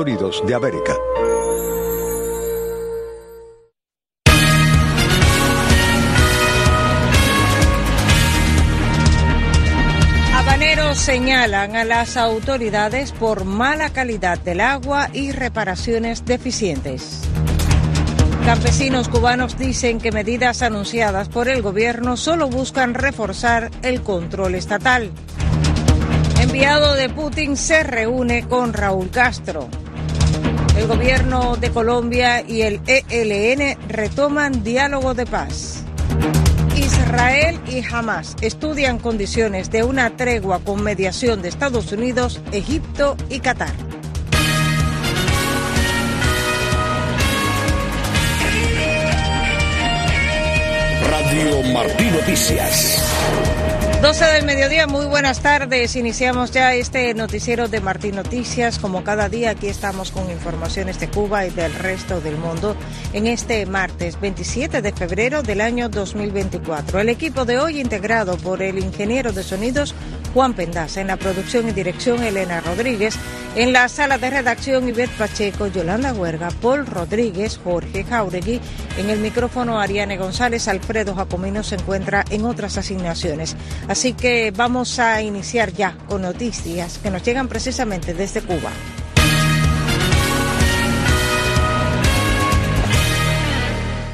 Unidos de América. Habaneros señalan a las autoridades por mala calidad del agua y reparaciones deficientes. Campesinos cubanos dicen que medidas anunciadas por el gobierno solo buscan reforzar el control estatal. Enviado de Putin se reúne con Raúl Castro. El gobierno de Colombia y el ELN retoman diálogo de paz. Israel y Hamas estudian condiciones de una tregua con mediación de Estados Unidos, Egipto y Qatar. Radio Martí Noticias. 12 del mediodía, muy buenas tardes. Iniciamos ya este noticiero de Martín Noticias. Como cada día, aquí estamos con informaciones de Cuba y del resto del mundo en este martes 27 de febrero del año 2024. El equipo de hoy integrado por el ingeniero de sonidos Juan Pendaza, en la producción y dirección Elena Rodríguez, en la sala de redacción Ivette Pacheco, Yolanda Huerga, Paul Rodríguez, Jorge Jauregui, en el micrófono Ariane González, Alfredo Jacomino se encuentra en otras asignaciones. Así que vamos a iniciar ya con noticias que nos llegan precisamente desde Cuba.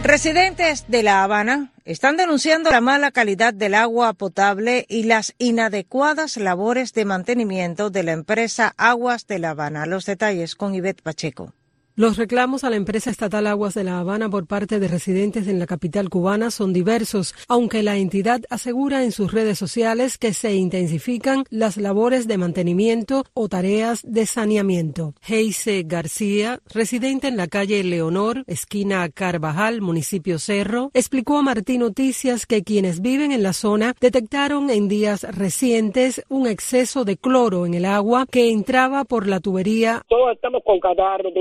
Residentes de La Habana están denunciando la mala calidad del agua potable y las inadecuadas labores de mantenimiento de la empresa Aguas de La Habana. Los detalles con Ivette Pacheco. Los reclamos a la empresa estatal Aguas de La Habana por parte de residentes en la capital cubana son diversos, aunque la entidad asegura en sus redes sociales que se intensifican las labores de mantenimiento o tareas de saneamiento. Heise García, residente en la calle Leonor, esquina Carvajal, municipio Cerro, explicó a Martín Noticias que quienes viven en la zona detectaron en días recientes un exceso de cloro en el agua que entraba por la tubería. Todos estamos con catarro,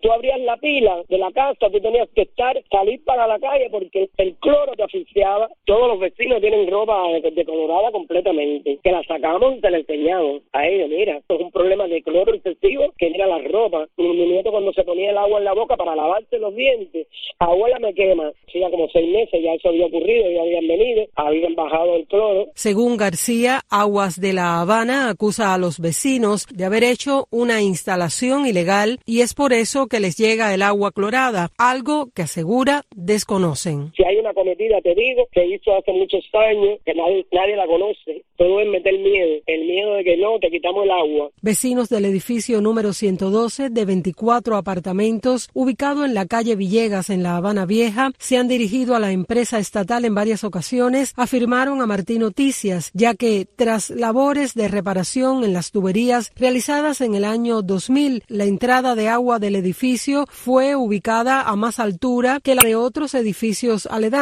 Tú abrías la pila de la casa, tú tenías que estar, salir para la calle porque el cloro te asfixiaba. Todos los vecinos tienen ropa decolorada completamente. Que la sacamos y te la enseñamos a ellos. Mira, esto es un problema de cloro excesivo que mira la ropa. Mi, nieto cuando se ponía el agua en la boca para lavarse los dientes, abuela me quema. Hacía como seis meses, ya eso había ocurrido, ya habían venido, habían bajado el cloro. Según García, Aguas de la Habana acusa a los vecinos de haber hecho una instalación ilegal y es por eso que les llega el agua clorada, algo que asegura desconocen. Cometida, te digo, que hizo hace muchos años, que nadie, nadie la conoce. Todo es meter miedo, el miedo de que no, te quitamos el agua. Vecinos del edificio número 112 de 24 apartamentos, ubicado en la calle Villegas en La Habana Vieja, se han dirigido a la empresa estatal en varias ocasiones, afirmaron a Martín Noticias, ya que tras labores de reparación en las tuberías realizadas en el año 2000, la entrada de agua del edificio fue ubicada a más altura que la de otros edificios aledaños,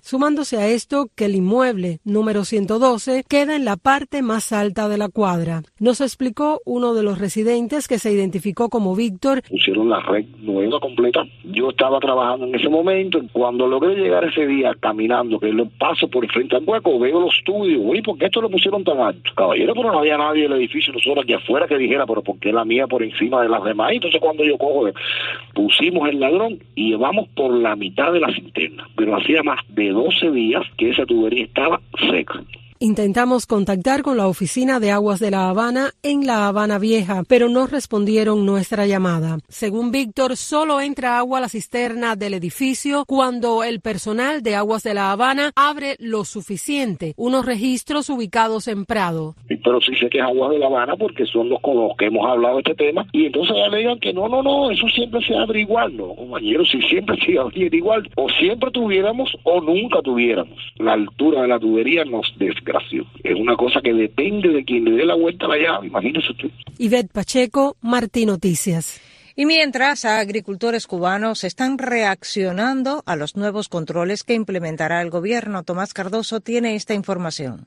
sumándose a esto que el inmueble número 112 queda en la parte más alta de la cuadra. Nos explicó uno de los residentes que se identificó como Víctor. Pusieron la red nueva completa. Yo estaba trabajando en ese momento. Cuando logré llegar ese día caminando, que lo paso por frente al hueco, veo los estudios. Oye, ¿por qué esto lo pusieron tan alto? Caballero, pero no había nadie en el edificio, nosotros aquí afuera que dijera, pero ¿por qué la mía por encima de las demás? Entonces cuando yo cojo, pusimos el ladrón y llevamos por la mitad de la cisterna, pero hacía más de 12 días que esa tubería estaba seca. Intentamos contactar con la oficina de aguas de La Habana en La Habana Vieja, pero no respondieron nuestra llamada. Según Víctor, solo entra agua a la cisterna del edificio cuando el personal de aguas de La Habana abre lo suficiente, unos registros ubicados en Prado. Pero sí sé que es aguas de La Habana porque son los con los que hemos hablado de este tema y entonces ya le digan que no, no, no, eso siempre se abre igual, no, compañeros, si siempre se abre igual, o siempre tuviéramos o nunca tuviéramos. La altura de la tubería nos desgasta es una cosa que depende de quien le dé la vuelta a la llave, imagínese usted. Ivette Pacheco, Martín Noticias. Y mientras, agricultores cubanos están reaccionando a los nuevos controles que implementará el gobierno. Tomás Cardoso tiene esta información.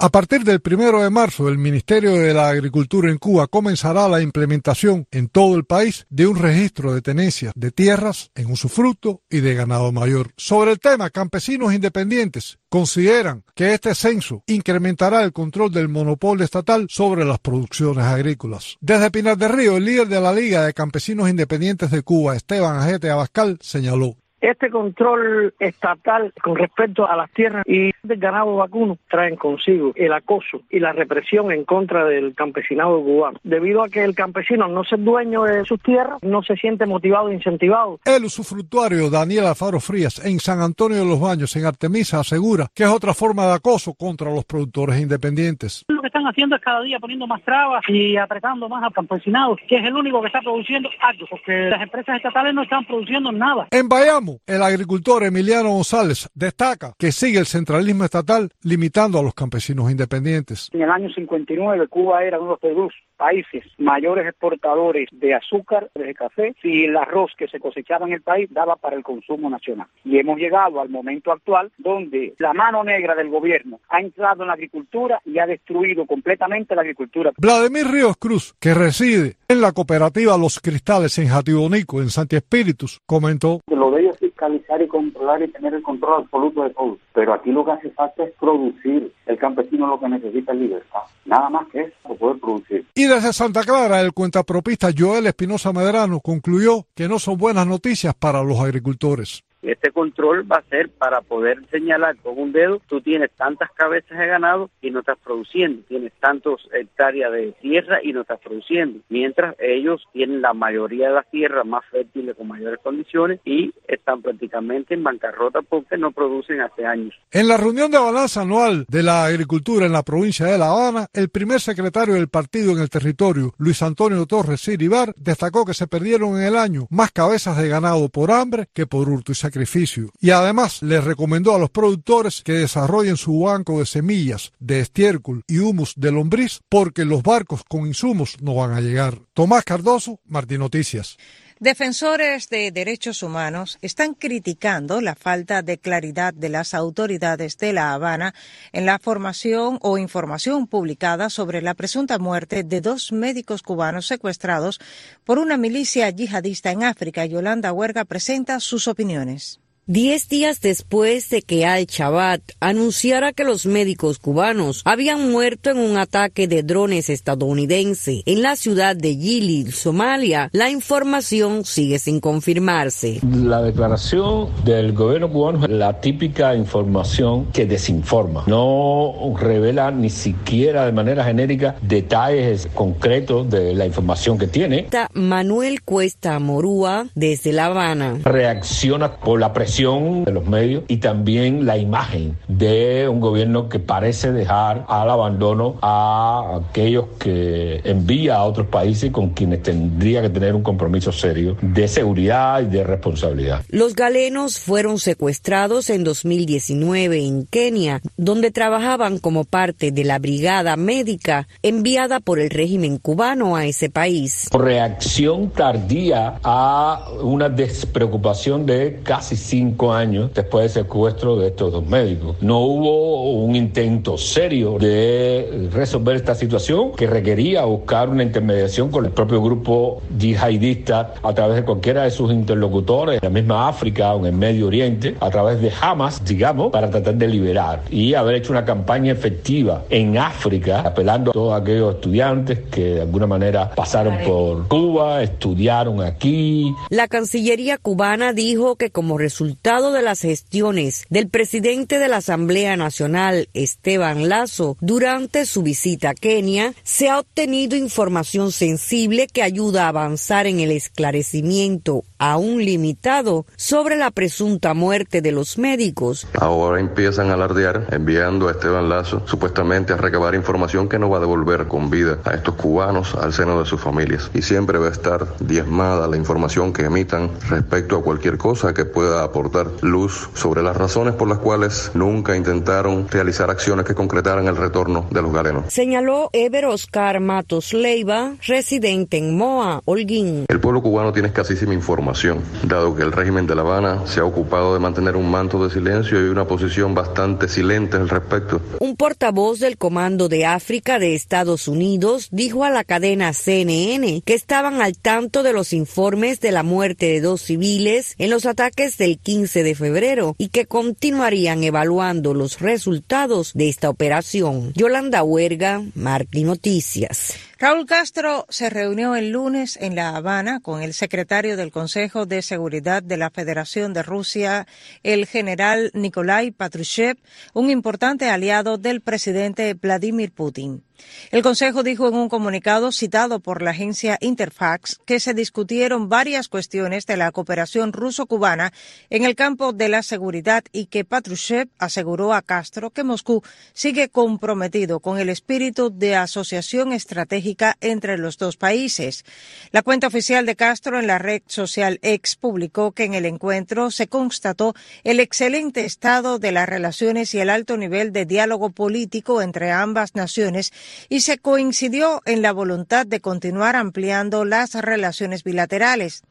A partir del primero de marzo, el Ministerio de la Agricultura en Cuba comenzará la implementación en todo el país de un registro de tenencias de tierras en usufructo y de ganado mayor. Sobre el tema, campesinos independientes consideran que este censo incrementará el control del monopolio estatal sobre las producciones agrícolas. Desde Pinar del Río, el líder de la Liga de Campesinos Independientes de Cuba, Esteban Ajete Abascal, señaló. Este control estatal con respecto a las tierras y del ganado vacuno traen consigo el acoso y la represión en contra del campesinado cubano. Debido a que el campesino no es dueño de sus tierras, no se siente motivado e incentivado. El usufructuario Daniel Alfaro Frías en San Antonio de los Baños, en Artemisa, asegura que es otra forma de acoso contra los productores independientes. Lo que están haciendo es cada día poniendo más trabas y apretando más al campesinado, que es el único que está produciendo algo, porque las empresas estatales no están produciendo nada. En Bayamo, el agricultor Emiliano González destaca que sigue el centralismo estatal limitando a los campesinos independientes. En el año 59 Cuba era uno de los países mayores exportadores de azúcar, de café y el arroz que se cosechaba en el país daba para el consumo nacional. Y hemos llegado al momento actual donde la mano negra del gobierno ha entrado en la agricultura y ha destruido completamente la agricultura. Vladimir Ríos Cruz, que reside en la cooperativa Los Cristales en Jatibonico, en Santi Espíritus, comentó. Lo de ellos fiscalizar y controlar y tener el control absoluto de todo. Pero aquí lo que hace falta es producir. El campesino lo que necesita es libertad. Nada más que eso, poder producir. Y desde Santa Clara, el cuentapropista Joel Espinosa Medrano concluyó que no son buenas noticias para los agricultores. Este control va a ser para poder señalar con un dedo, tú tienes tantas cabezas de ganado y no estás produciendo, tienes tantos hectáreas de tierra y no estás produciendo, mientras ellos tienen la mayoría de las tierras más fértiles con mayores condiciones y están prácticamente en bancarrota porque no producen hace años. En la reunión de balanza anual de la agricultura en la provincia de La Habana, el primer secretario del partido en el territorio, Luis Antonio Torres Siribar, destacó que se perdieron en el año más cabezas de ganado por hambre que por hurto y sacrificio. Y además les recomendó a los productores que desarrollen su banco de semillas, de estiércol y humus de lombriz porque los barcos con insumos no van a llegar. Tomás Cardoso, Martín Noticias. Defensores de derechos humanos están criticando la falta de claridad de las autoridades de La Habana en la formación o información publicada sobre la presunta muerte de dos médicos cubanos secuestrados por una milicia yihadista en África. Yolanda Huerga presenta sus opiniones. Diez días después de que Al-Shabaab anunciara que los médicos cubanos habían muerto en un ataque de drones estadounidense en la ciudad de Gili, Somalia, la información sigue sin confirmarse. La declaración del gobierno cubano es la típica información que desinforma. No revela ni siquiera de manera genérica detalles concretos de la información que tiene. Manuel Cuesta Morúa, desde La Habana. Reacciona por la presión de los medios y también la imagen de un gobierno que parece dejar al abandono a aquellos que envía a otros países con quienes tendría que tener un compromiso serio de seguridad y de responsabilidad. Los galenos fueron secuestrados en 2019 en Kenia, donde trabajaban como parte de la brigada médica enviada por el régimen cubano a ese país. Reacción tardía a una despreocupación de casi cinco años después del secuestro de estos dos médicos. No hubo un intento serio de resolver esta situación que requería buscar una intermediación con el propio grupo yihadista a través de cualquiera de sus interlocutores en la misma África o en el Medio Oriente, a través de Hamas, digamos, para tratar de liberar y haber hecho una campaña efectiva en África, apelando a todos aquellos estudiantes que de alguna manera pasaron por Cuba, estudiaron aquí. La Cancillería cubana dijo que como resultado de las gestiones del presidente de la Asamblea Nacional, Esteban Lazo, durante su visita a Kenia, se ha obtenido información sensible que ayuda a avanzar en el esclarecimiento aún limitado sobre la presunta muerte de los médicos. Ahora empiezan a alardear enviando a Esteban Lazo supuestamente a recabar información que no va a devolver con vida a estos cubanos al seno de sus familias. Y siempre va a estar diezmada la información que emitan respecto a cualquier cosa que pueda aportar aportar luz sobre las razones por las cuales nunca intentaron realizar acciones que concretaran el retorno de los galenos. Señaló Ever Oscar Matos Leiva, residente en Moa, Holguín. El pueblo cubano tiene escasísima información, dado que el régimen de La Habana se ha ocupado de mantener un manto de silencio y una posición bastante silente al respecto. Un portavoz del Comando de África de Estados Unidos dijo a la cadena CNN que estaban al tanto de los informes de la muerte de dos civiles en los ataques del 15 de febrero y que continuarían evaluando los resultados de esta operación. Yolanda Huerga, Martín Noticias. Raúl Castro se reunió el lunes en La Habana con el secretario del Consejo de Seguridad de la Federación de Rusia, el general Nikolai Patrushev, un importante aliado del presidente Vladimir Putin. El Consejo dijo en un comunicado citado por la agencia Interfax que se discutieron varias cuestiones de la cooperación ruso-cubana en el campo de la seguridad y que Patrushev aseguró a Castro que Moscú sigue comprometido con el espíritu de asociación estratégica entre los dos países. La cuenta oficial de Castro en la red social X publicó que en el encuentro se constató el excelente estado de las relaciones y el alto nivel de diálogo político entre ambas naciones y se coincidió en la voluntad de continuar ampliando las relaciones bilaterales.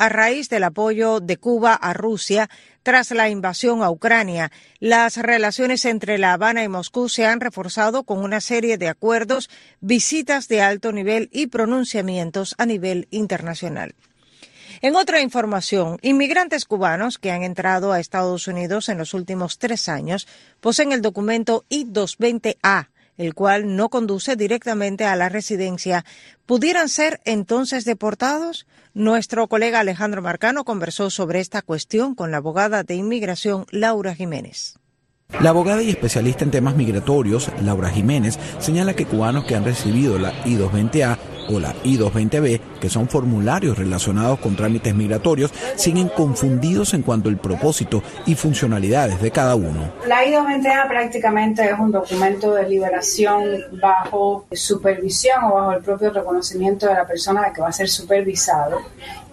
A raíz del apoyo de Cuba a Rusia tras la invasión a Ucrania, las relaciones entre La Habana y Moscú se han reforzado con una serie de acuerdos, visitas de alto nivel y pronunciamientos a nivel internacional. En otra información, inmigrantes cubanos que han entrado a Estados Unidos en los últimos tres años poseen el documento I-220A el cual no conduce directamente a la residencia, ¿pudieran ser entonces deportados? Nuestro colega Alejandro Marcano conversó sobre esta cuestión con la abogada de inmigración Laura Jiménez. La abogada y especialista en temas migratorios, Laura Jiménez, señala que cubanos que han recibido la I-220A o la I-220B, que son formularios relacionados con trámites migratorios, siguen confundidos en cuanto al propósito y funcionalidades de cada uno. La I-220A prácticamente es un documento de liberación bajo supervisión o bajo el propio reconocimiento de la persona que va a ser supervisado.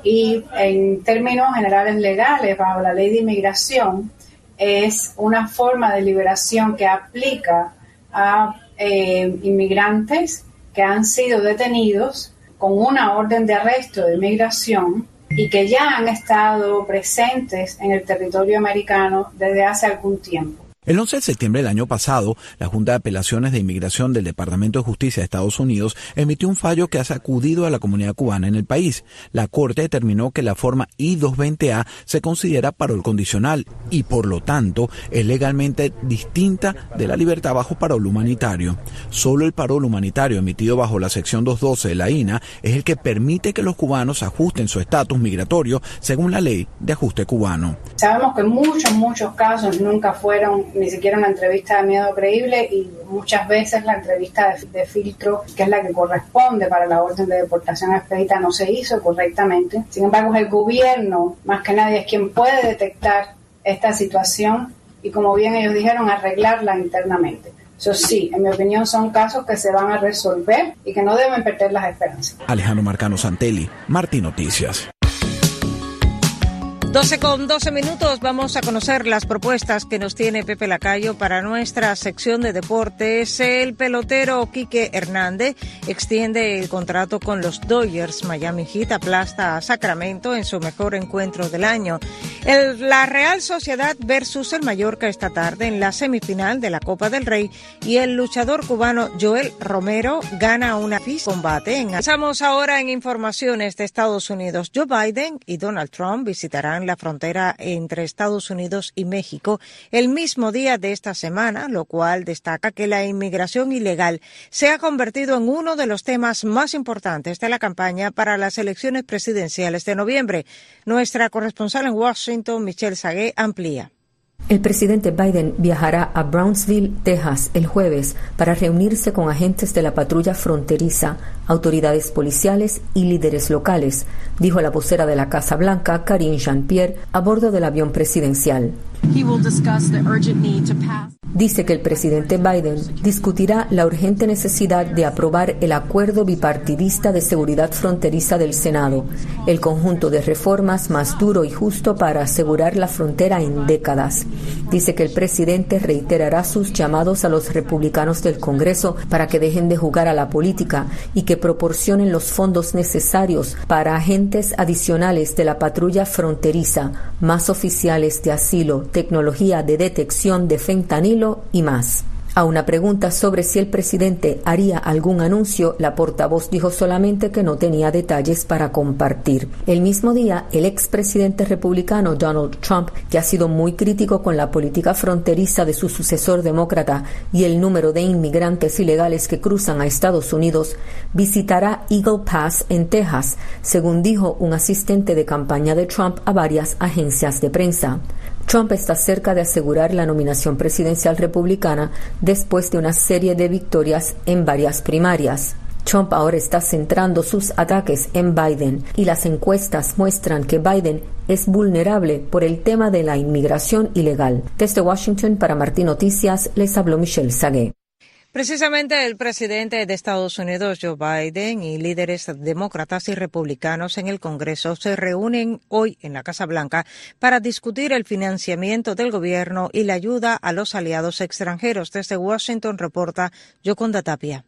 Y en términos generales legales, bajo la ley de inmigración, es una forma de liberación que aplica a eh, inmigrantes que han sido detenidos con una orden de arresto de inmigración y que ya han estado presentes en el territorio americano desde hace algún tiempo. El 11 de septiembre del año pasado, la Junta de Apelaciones de Inmigración del Departamento de Justicia de Estados Unidos emitió un fallo que ha sacudido a la comunidad cubana en el país. La Corte determinó que la forma I-220A se considera parol condicional y, por lo tanto, es legalmente distinta de la libertad bajo parol humanitario. Solo el parol humanitario emitido bajo la sección 212 de la INA es el que permite que los cubanos ajusten su estatus migratorio según la ley de ajuste cubano. Sabemos que muchos, muchos casos nunca fueron ni siquiera una entrevista de miedo creíble y muchas veces la entrevista de, filtro, que es la que corresponde para la orden de deportación expedita, no se hizo correctamente. Sin embargo, el gobierno, más que nadie, es quien puede detectar esta situación y, como bien ellos dijeron, arreglarla internamente. Eso sí, en mi opinión son casos que se van a resolver y que no deben perder las esperanzas. Alejandro Marcano Santelli, Martín Noticias. 12 con 12 minutos vamos a conocer las propuestas que nos tiene Pepe Lacayo para nuestra sección de deportes. El pelotero Quique Hernández extiende el contrato con los Dodgers. Miami Heat aplasta a Sacramento en su mejor encuentro del año. El, la Real Sociedad versus el Mallorca esta tarde en la semifinal de la Copa del Rey y el luchador cubano Joel Romero gana una combate. Pasamos ahora en informaciones de Estados Unidos. Joe Biden y Donald Trump visitarán la frontera entre Estados Unidos y México el mismo día de esta semana, lo cual destaca que la inmigración ilegal se ha convertido en uno de los temas más importantes de la campaña para las elecciones presidenciales de noviembre. Nuestra corresponsal en Washington, Michelle Sagué, amplía. El presidente Biden viajará a Brownsville, Texas, el jueves para reunirse con agentes de la patrulla fronteriza, autoridades policiales y líderes locales, dijo la vocera de la Casa Blanca, Karine Jean-Pierre, a bordo del avión presidencial. Dice que el presidente Biden discutirá la urgente necesidad de aprobar el acuerdo bipartidista de seguridad fronteriza del Senado, el conjunto de reformas más duro y justo para asegurar la frontera en décadas. Dice que el presidente reiterará sus llamados a los republicanos del Congreso para que dejen de jugar a la política y que proporcionen los fondos necesarios para agentes adicionales de la patrulla fronteriza, más oficiales de asilo, tecnología de detección de fentanil y más. A una pregunta sobre si el presidente haría algún anuncio, la portavoz dijo solamente que no tenía detalles para compartir. El mismo día, el expresidente republicano Donald Trump, que ha sido muy crítico con la política fronteriza de su sucesor demócrata y el número de inmigrantes ilegales que cruzan a Estados Unidos, visitará Eagle Pass en Texas, según dijo un asistente de campaña de Trump a varias agencias de prensa. Trump está cerca de asegurar la nominación presidencial republicana después de una serie de victorias en varias primarias. Trump ahora está centrando sus ataques en Biden y las encuestas muestran que Biden es vulnerable por el tema de la inmigración ilegal. Desde Washington para Martín Noticias les habló Michelle Sagué. Precisamente el presidente de Estados Unidos, Joe Biden, y líderes demócratas y republicanos en el Congreso se reúnen hoy en la Casa Blanca para discutir el financiamiento del gobierno y la ayuda a los aliados extranjeros. Desde Washington reporta Yoconda Tapia.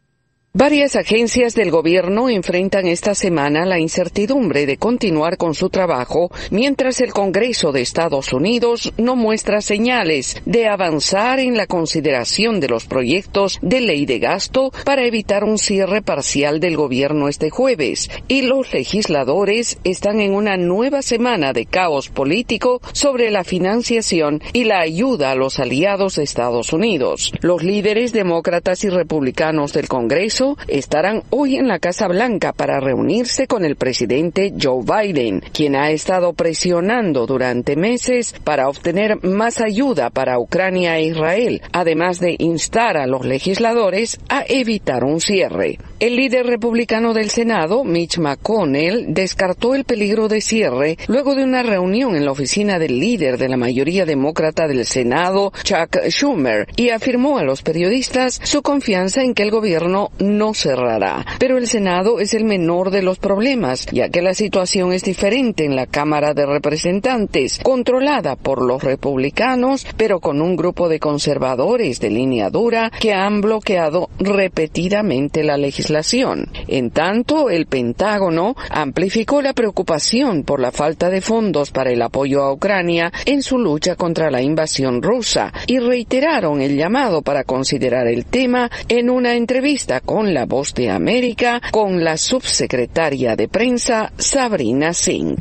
Varias agencias del gobierno enfrentan esta semana la incertidumbre de continuar con su trabajo mientras el Congreso de Estados Unidos no muestra señales de avanzar en la consideración de los proyectos de ley de gasto para evitar un cierre parcial del gobierno este jueves. Y los legisladores están en una nueva semana de caos político sobre la financiación y la ayuda a los aliados de Estados Unidos. Los líderes demócratas y republicanos del Congreso estarán hoy en la Casa Blanca para reunirse con el presidente Joe Biden, quien ha estado presionando durante meses para obtener más ayuda para Ucrania e Israel, además de instar a los legisladores a evitar un cierre. El líder republicano del Senado, Mitch McConnell, descartó el peligro de cierre luego de una reunión en la oficina del líder de la mayoría demócrata del Senado, Chuck Schumer, y afirmó a los periodistas su confianza en que el gobierno no cerrará. Pero el Senado es el menor de los problemas, ya que la situación es diferente en la Cámara de Representantes, controlada por los republicanos, pero con un grupo de conservadores de línea dura que han bloqueado repetidamente la legislación. En tanto, el Pentágono amplificó la preocupación por la falta de fondos para el apoyo a Ucrania en su lucha contra la invasión rusa y reiteraron el llamado para considerar el tema en una entrevista con la Voz de América con la subsecretaria de prensa Sabrina Singh.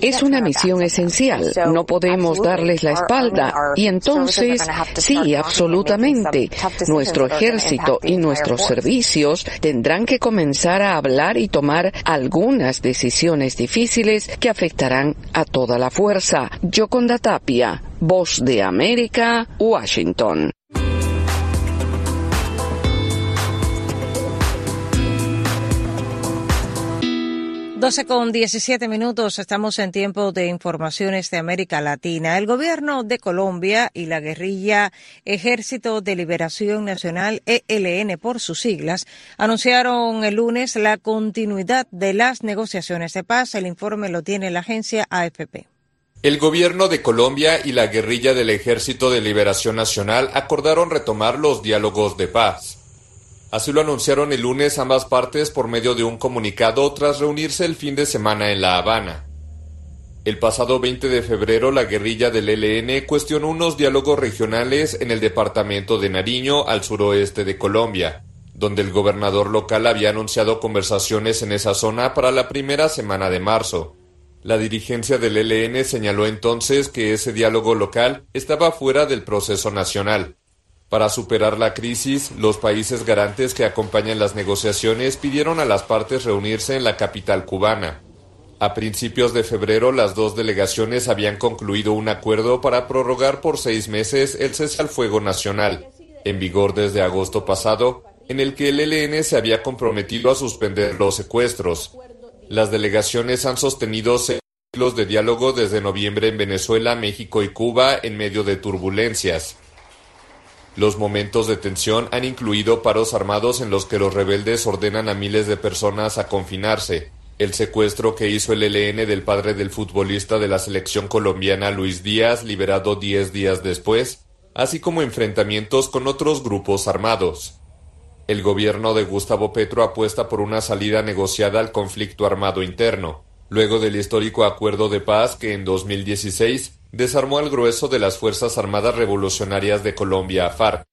Es una misión esencial. No podemos darles la espalda y entonces, sí, absolutamente, nuestro ejército y nuestros servicios tendrán que comenzar a hablar y tomar algunas decisiones difíciles que afectarán a toda la fuerza. Yoconda Tapia, Voz de América, Washington. 12 con 17 minutos, estamos en tiempo de informaciones de América Latina. El gobierno de Colombia y la guerrilla Ejército de Liberación Nacional, ELN por sus siglas, anunciaron el lunes la continuidad de las negociaciones de paz. El informe lo tiene la agencia AFP. El gobierno de Colombia y la guerrilla del Ejército de Liberación Nacional acordaron retomar los diálogos de paz. Así lo anunciaron el lunes ambas partes por medio de un comunicado tras reunirse el fin de semana en La Habana. El pasado 20 de febrero la guerrilla del ELN cuestionó unos diálogos regionales en el departamento de Nariño al suroeste de Colombia, donde el gobernador local había anunciado conversaciones en esa zona para la primera semana de marzo. La dirigencia del ELN señaló entonces que ese diálogo local estaba fuera del proceso nacional. Para superar la crisis, los países garantes que acompañan las negociaciones pidieron a las partes reunirse en la capital cubana. A principios de febrero, las dos delegaciones habían concluido un acuerdo para prorrogar por seis meses el cese al fuego nacional, en vigor desde agosto pasado, en el que el ELN se había comprometido a suspender los secuestros. Las delegaciones han sostenido ciclos de diálogo desde noviembre en Venezuela, México y Cuba en medio de turbulencias. Los momentos de tensión han incluido paros armados en los que los rebeldes ordenan a miles de personas a confinarse, el secuestro que hizo el ELN del padre del futbolista de la selección colombiana Luis Díaz, liberado diez días después, así como enfrentamientos con otros grupos armados. El gobierno de Gustavo Petro apuesta por una salida negociada al conflicto armado interno, luego del histórico acuerdo de paz que en 2016 desarmó al grueso de las Fuerzas Armadas Revolucionarias de Colombia, FARC.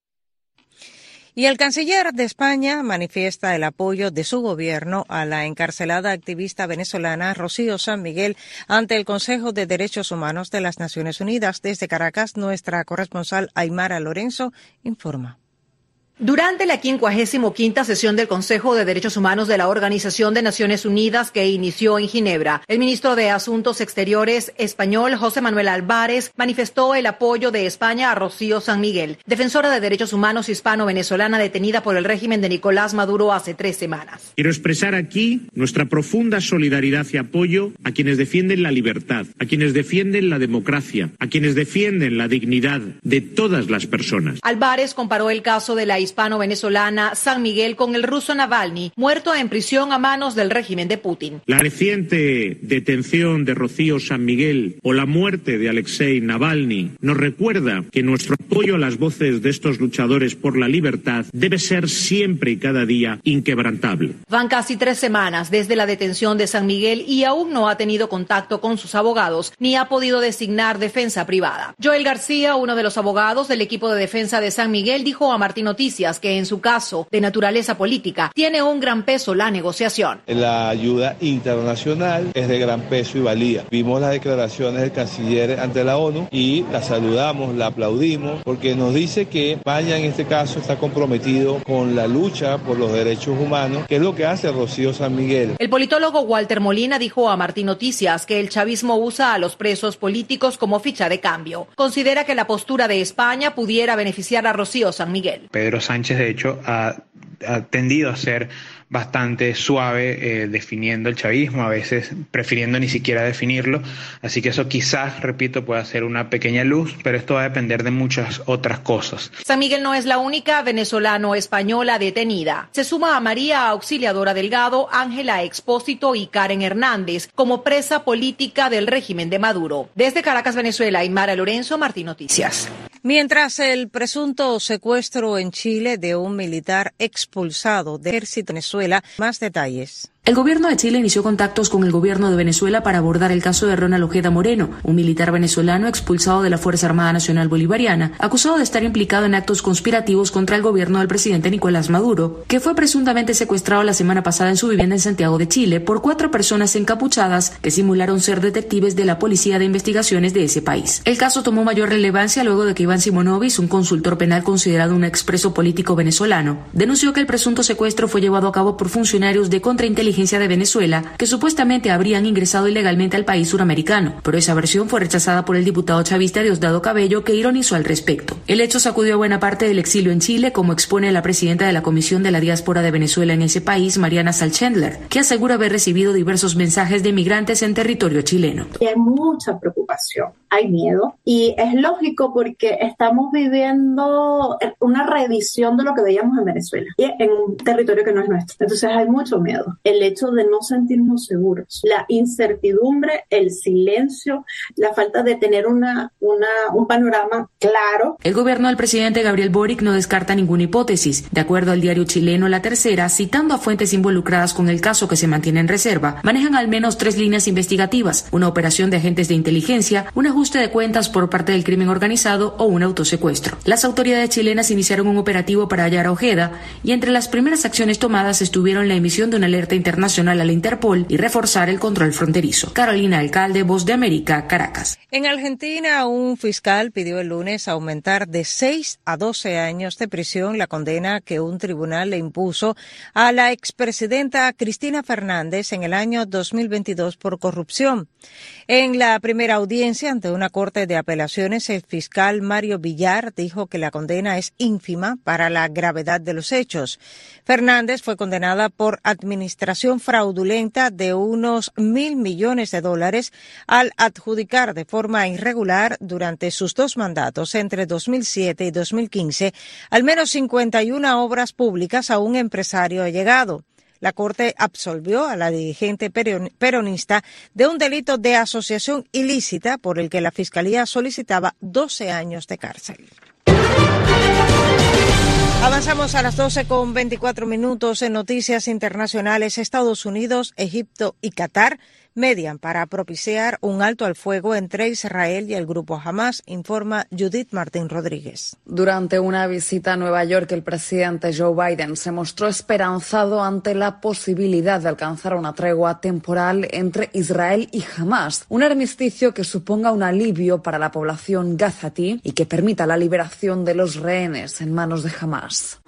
Y el canciller de España manifiesta el apoyo de su gobierno a la encarcelada activista venezolana Rocío San Miguel ante el Consejo de Derechos Humanos de las Naciones Unidas. Desde Caracas, nuestra corresponsal Aymara Lorenzo informa. Durante la 55 sesión del Consejo de Derechos Humanos de la Organización de Naciones Unidas que inició en Ginebra, el ministro de Asuntos Exteriores español José Manuel Álvarez manifestó el apoyo de España a Rocío San Miguel, defensora de derechos humanos hispano-venezolana detenida por el régimen de Nicolás Maduro hace tres semanas. Quiero expresar aquí nuestra profunda solidaridad y apoyo a quienes defienden la libertad, a quienes defienden la democracia, a quienes defienden la dignidad de todas las personas. Álvarez comparó el caso de la hispano-venezolana San Miguel con el ruso Navalny, muerto en prisión a manos del régimen de Putin. La reciente detención de Rocío San Miguel o la muerte de Alexei Navalny nos recuerda que nuestro apoyo a las voces de estos luchadores por la libertad debe ser siempre y cada día inquebrantable. Van casi tres semanas desde la detención de San Miguel y aún no ha tenido contacto con sus abogados ni ha podido designar defensa privada. Joel García, uno de los abogados del equipo de defensa de San Miguel, dijo a Martín Noticias que en su caso de naturaleza política tiene un gran peso la negociación. La ayuda internacional es de gran peso y valía. Vimos las declaraciones del canciller ante la ONU y la saludamos, la aplaudimos, porque nos dice que España en este caso está comprometido con la lucha por los derechos humanos, que es lo que hace Rocío San Miguel. El politólogo Walter Molina dijo a Martín Noticias que el chavismo usa a los presos políticos como ficha de cambio. Considera que la postura de España pudiera beneficiar a Rocío San Miguel. Pedro Sánchez, de hecho, ha, tendido a ser bastante suave eh, definiendo el chavismo, a veces prefiriendo ni siquiera definirlo. Así que eso quizás, repito, pueda ser una pequeña luz, pero esto va a depender de muchas otras cosas. San Miguel no es la única venezolano-española detenida. Se suma a María Auxiliadora Delgado, Ángela Expósito y Karen Hernández como presa política del régimen de Maduro. Desde Caracas, Venezuela, Mara Lorenzo, Martín Noticias. Mientras el presunto secuestro en Chile de un militar expulsado de ejército Venezuela, más detalles. El gobierno de Chile inició contactos con el gobierno de Venezuela para abordar el caso de Ronald Ojeda Moreno, un militar venezolano expulsado de la Fuerza Armada Nacional Bolivariana, acusado de estar implicado en actos conspirativos contra el gobierno del presidente Nicolás Maduro, que fue presuntamente secuestrado la semana pasada en su vivienda en Santiago de Chile por cuatro personas encapuchadas que simularon ser detectives de la Policía de Investigaciones de ese país. El caso tomó mayor relevancia luego de que Iván Simonovic, un consultor penal considerado un expreso político venezolano, denunció que el presunto secuestro fue llevado a cabo por funcionarios de contrainteligencia de Venezuela que supuestamente habrían ingresado ilegalmente al país suramericano, pero esa versión fue rechazada por el diputado chavista Diosdado Cabello que ironizó al respecto. El hecho sacudió a buena parte del exilio en Chile, como expone la presidenta de la Comisión de la Diáspora de Venezuela en ese país, Mariana Salchendler, que asegura haber recibido diversos mensajes de migrantes en territorio chileno. Hay mucha preocupación, hay miedo y es lógico porque estamos viviendo una reedición de lo que veíamos en Venezuela y en un territorio que no es nuestro. Entonces hay mucho miedo. El hecho de no sentirnos seguros, la incertidumbre, el silencio, la falta de tener una, una, un panorama claro. El gobierno del presidente Gabriel Boric no descarta ninguna hipótesis. De acuerdo al diario chileno La Tercera, citando a fuentes involucradas con el caso que se mantiene en reserva, manejan al menos tres líneas investigativas, una operación de agentes de inteligencia, un ajuste de cuentas por parte del crimen organizado o un autosecuestro. Las autoridades chilenas iniciaron un operativo para hallar a Ojeda y entre las primeras acciones tomadas estuvieron la emisión de una alerta internacional internacional a la Interpol y reforzar el control fronterizo. Carolina Alcalde, Voz de América, Caracas. En Argentina, un fiscal pidió el lunes aumentar de 6 a 12 años de prisión la condena que un tribunal le impuso a la expresidenta Cristina Fernández en el año 2022 por corrupción. En la primera audiencia ante una corte de apelaciones, el fiscal Mario Villar dijo que la condena es ínfima para la gravedad de los hechos. Fernández fue condenada por administración fraudulenta de unos mil millones de dólares al adjudicar de forma irregular durante sus dos mandatos entre 2007 y 2015 al menos 51 obras públicas a un empresario allegado. La Corte absolvió a la dirigente peronista de un delito de asociación ilícita por el que la Fiscalía solicitaba 12 años de cárcel. Avanzamos a las 12 con 24 minutos en noticias internacionales. Estados Unidos, Egipto y Qatar median para propiciar un alto al fuego entre Israel y el grupo Hamas, informa Judith Martín Rodríguez. Durante una visita a Nueva York, el presidente Joe Biden se mostró esperanzado ante la posibilidad de alcanzar una tregua temporal entre Israel y Hamas, un armisticio que suponga un alivio para la población gazatí y que permita la liberación de los rehenes en manos de Hamas.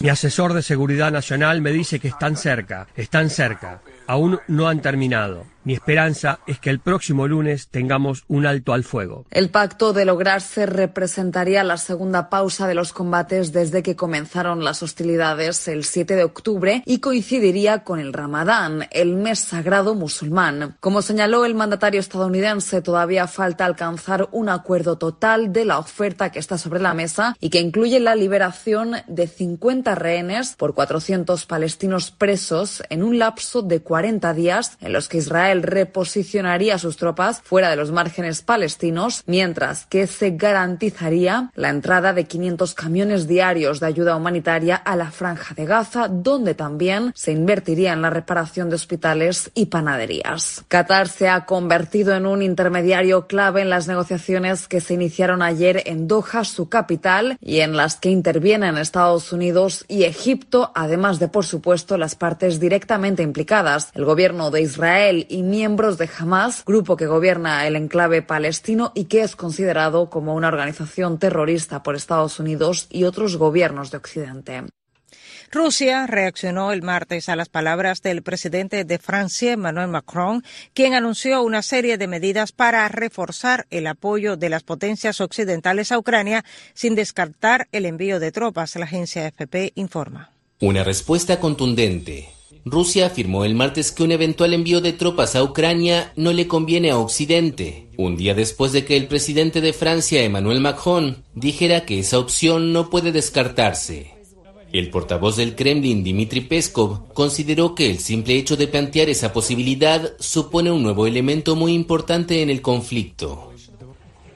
Mi asesor de seguridad nacional me dice que están cerca, están cerca aún no han terminado. Mi esperanza es que el próximo lunes tengamos un alto al fuego. El pacto de lograrse representaría la segunda pausa de los combates desde que comenzaron las hostilidades el 7 de octubre y coincidiría con el Ramadán, el mes sagrado musulmán. Como señaló el mandatario estadounidense, todavía falta alcanzar un acuerdo total de la oferta que está sobre la mesa y que incluye la liberación de 50 rehenes por 400 palestinos presos en un lapso de 40 días en los que Israel reposicionaría sus tropas fuera de los márgenes palestinos, mientras que se garantizaría la entrada de 500 camiones diarios de ayuda humanitaria a la franja de Gaza, donde también se invertiría en la reparación de hospitales y panaderías. Qatar se ha convertido en un intermediario clave en las negociaciones que se iniciaron ayer en Doha, su capital, y en las que intervienen Estados Unidos y Egipto, además de, por supuesto, las partes directamente implicadas, el gobierno de Israel y miembros de Hamas, grupo que gobierna el enclave palestino y que es considerado como una organización terrorista por Estados Unidos y otros gobiernos de Occidente. Rusia reaccionó el martes a las palabras del presidente de Francia, Emmanuel Macron, quien anunció una serie de medidas para reforzar el apoyo de las potencias occidentales a Ucrania sin descartar el envío de tropas, la agencia FP informa. Una respuesta contundente, Rusia afirmó el martes que un eventual envío de tropas a Ucrania no le conviene a Occidente, un día después de que el presidente de Francia, Emmanuel Macron, dijera que esa opción no puede descartarse. El portavoz del Kremlin, Dmitry Peskov, consideró que el simple hecho de plantear esa posibilidad supone un nuevo elemento muy importante en el conflicto.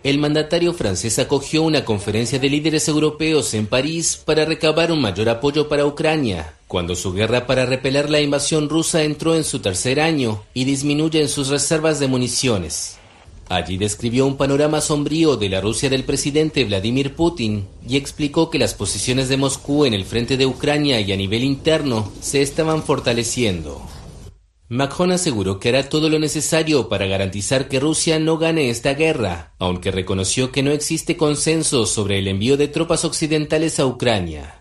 El mandatario francés acogió una conferencia de líderes europeos en París para recabar un mayor apoyo para Ucrania, cuando su guerra para repeler la invasión rusa entró en su tercer año y disminuye en sus reservas de municiones. Allí describió un panorama sombrío de la Rusia del presidente Vladimir Putin y explicó que las posiciones de Moscú en el frente de Ucrania y a nivel interno se estaban fortaleciendo. Macron aseguró que hará todo lo necesario para garantizar que Rusia no gane esta guerra, aunque reconoció que no existe consenso sobre el envío de tropas occidentales a Ucrania.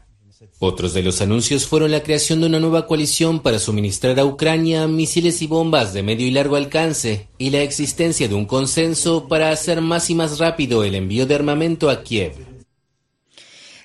Otros de los anuncios fueron la creación de una nueva coalición para suministrar a Ucrania misiles y bombas de medio y largo alcance y la existencia de un consenso para hacer más y más rápido el envío de armamento a Kiev.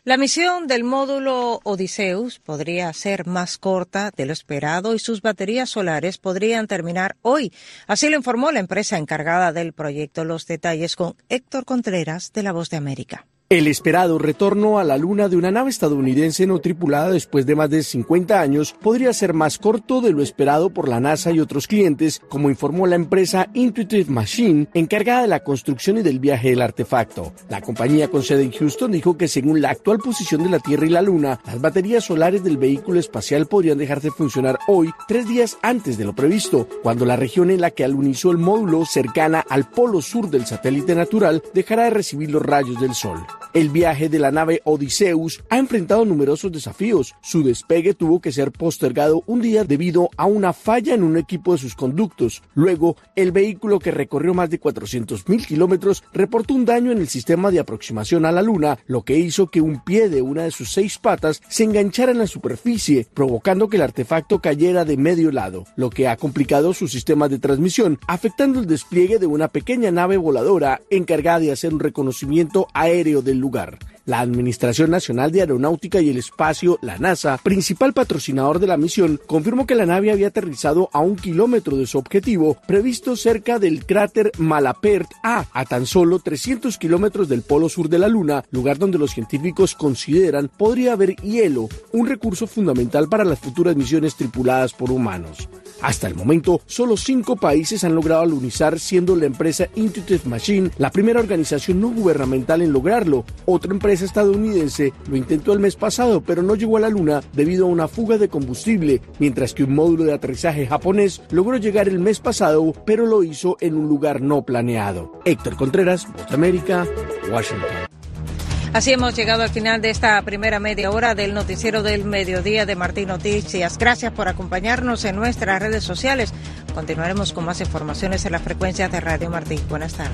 La misión del módulo Odiseus podría ser más corta de lo esperado y sus baterías solares podrían terminar hoy. Así lo informó la empresa encargada del proyecto. Los detalles con Héctor Contreras de La Voz de América. El esperado retorno a la Luna de una nave estadounidense no tripulada después de más de 50 años podría ser más corto de lo esperado por la NASA y otros clientes, como informó la empresa Intuitive Machine, encargada de la construcción y del viaje del artefacto. La compañía con sede en Houston dijo que según la actual posición de la Tierra y la Luna, las baterías solares del vehículo espacial podrían dejar de funcionar hoy, tres días antes de lo previsto, cuando la región en la que alunizó el módulo cercana al polo sur del satélite natural dejará de recibir los rayos del Sol. El viaje de la nave Odysseus ha enfrentado numerosos desafíos. Su despegue tuvo que ser postergado un día debido a una falla en un equipo de sus conductos. Luego, el vehículo que recorrió más de 400.000 kilómetros reportó un daño en el sistema de aproximación a la Luna, lo que hizo que un pie de una de sus seis patas se enganchara en la superficie, provocando que el artefacto cayera de medio lado, lo que ha complicado su sistema de transmisión, afectando el despliegue de una pequeña nave voladora encargada de hacer un reconocimiento aéreo lugar. La Administración Nacional de Aeronáutica y el Espacio, la NASA, principal patrocinador de la misión, confirmó que la nave había aterrizado a un kilómetro de su objetivo, previsto cerca del cráter Malapert A, a tan solo 300 kilómetros del polo sur de la Luna, lugar donde los científicos consideran podría haber hielo, un recurso fundamental para las futuras misiones tripuladas por humanos. Hasta el momento, solo cinco países han logrado alunizar, siendo la empresa Intuitive Machine la primera organización no gubernamental en lograrlo. Otra empresa estadounidense lo intentó el mes pasado, pero no llegó a la Luna debido a una fuga de combustible, mientras que un módulo de aterrizaje japonés logró llegar el mes pasado, pero lo hizo en un lugar no planeado. Héctor Contreras, Voz América, Washington. Así hemos llegado al final de esta primera media hora del noticiero del mediodía de Martín Noticias. Gracias por acompañarnos en nuestras redes sociales. Continuaremos con más informaciones en las frecuencias de Radio Martín. Buenas tardes.